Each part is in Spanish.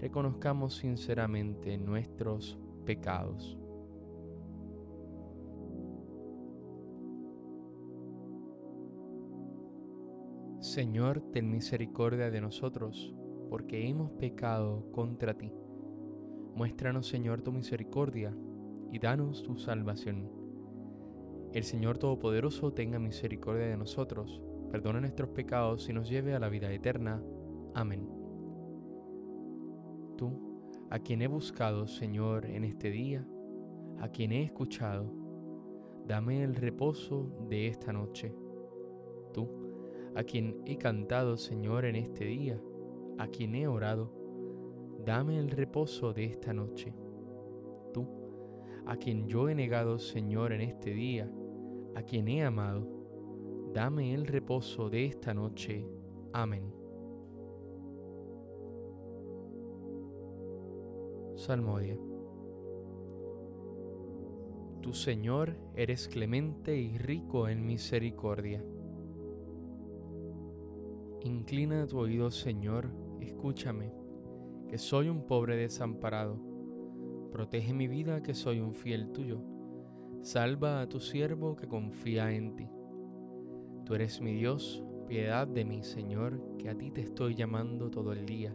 reconozcamos sinceramente nuestros pecados. Señor, ten misericordia de nosotros, porque hemos pecado contra ti. Muéstranos, Señor, tu misericordia y danos tu salvación. El Señor Todopoderoso tenga misericordia de nosotros, perdone nuestros pecados y nos lleve a la vida eterna. Amén. Tú, a quien he buscado, Señor, en este día, a quien he escuchado, dame el reposo de esta noche. Tú, a quien he cantado, Señor, en este día, a quien he orado, dame el reposo de esta noche. Tú, a quien yo he negado, Señor, en este día, a quien he amado, dame el reposo de esta noche. Amén. Salmodia. Tu Señor eres clemente y rico en misericordia. Inclina tu oído, Señor, escúchame, que soy un pobre desamparado. Protege mi vida, que soy un fiel tuyo. Salva a tu siervo que confía en ti. Tú eres mi Dios, piedad de mí, Señor, que a ti te estoy llamando todo el día.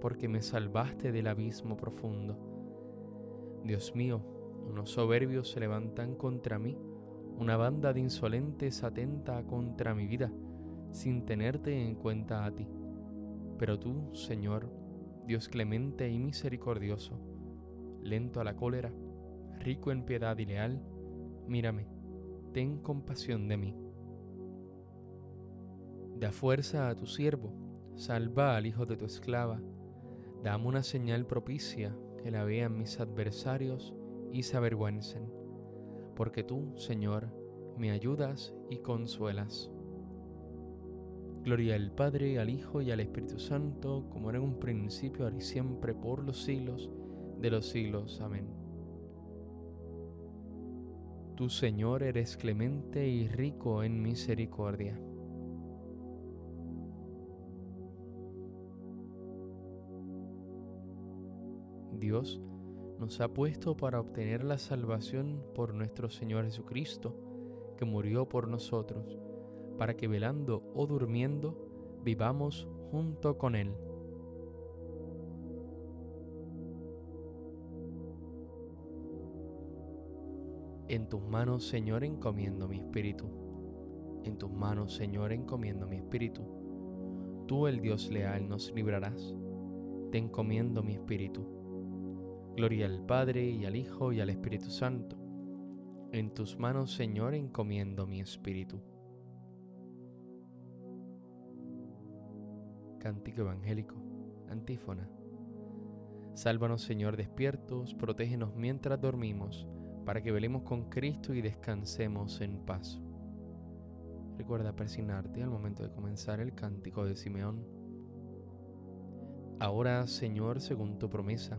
porque me salvaste del abismo profundo. Dios mío, unos soberbios se levantan contra mí, una banda de insolentes atenta contra mi vida, sin tenerte en cuenta a ti. Pero tú, Señor, Dios clemente y misericordioso, lento a la cólera, rico en piedad y leal, mírame, ten compasión de mí. Da fuerza a tu siervo, salva al hijo de tu esclava, dame una señal propicia que la vean mis adversarios y se avergüencen, porque tú, Señor, me ayudas y consuelas. Gloria al Padre, al Hijo y al Espíritu Santo, como era en un principio, ahora y siempre, por los siglos de los siglos. Amén. Tú, Señor, eres clemente y rico en misericordia. Dios nos ha puesto para obtener la salvación por nuestro Señor Jesucristo, que murió por nosotros, para que velando o durmiendo vivamos junto con Él. En tus manos, Señor, encomiendo mi espíritu. En tus manos, Señor, encomiendo mi espíritu. Tú, el Dios leal, nos librarás. Te encomiendo mi espíritu. Gloria al Padre y al Hijo y al Espíritu Santo. En tus manos, Señor, encomiendo mi espíritu. Cántico Evangélico, antífona. Sálvanos, Señor, despiertos, protégenos mientras dormimos para que velemos con Cristo y descansemos en paz. Recuerda persignarte al momento de comenzar el cántico de Simeón. Ahora, Señor, según tu promesa,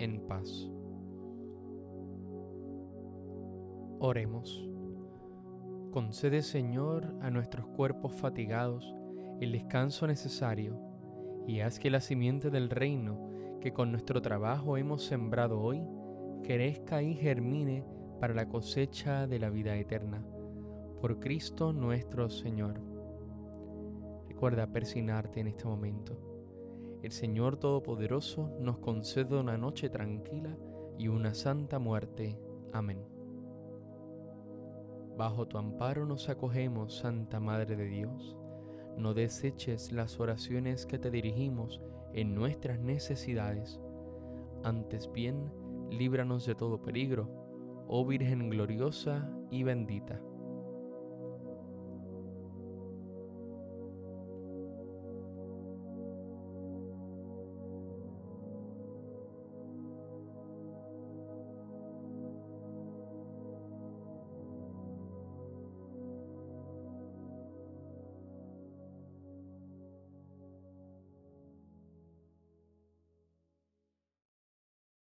en paz. Oremos. Concede, Señor, a nuestros cuerpos fatigados el descanso necesario y haz que la simiente del reino que con nuestro trabajo hemos sembrado hoy crezca y germine para la cosecha de la vida eterna. Por Cristo nuestro Señor. Recuerda persignarte en este momento. El Señor Todopoderoso nos concede una noche tranquila y una santa muerte. Amén. Bajo tu amparo nos acogemos, Santa Madre de Dios. No deseches las oraciones que te dirigimos en nuestras necesidades. Antes bien, líbranos de todo peligro, oh Virgen gloriosa y bendita.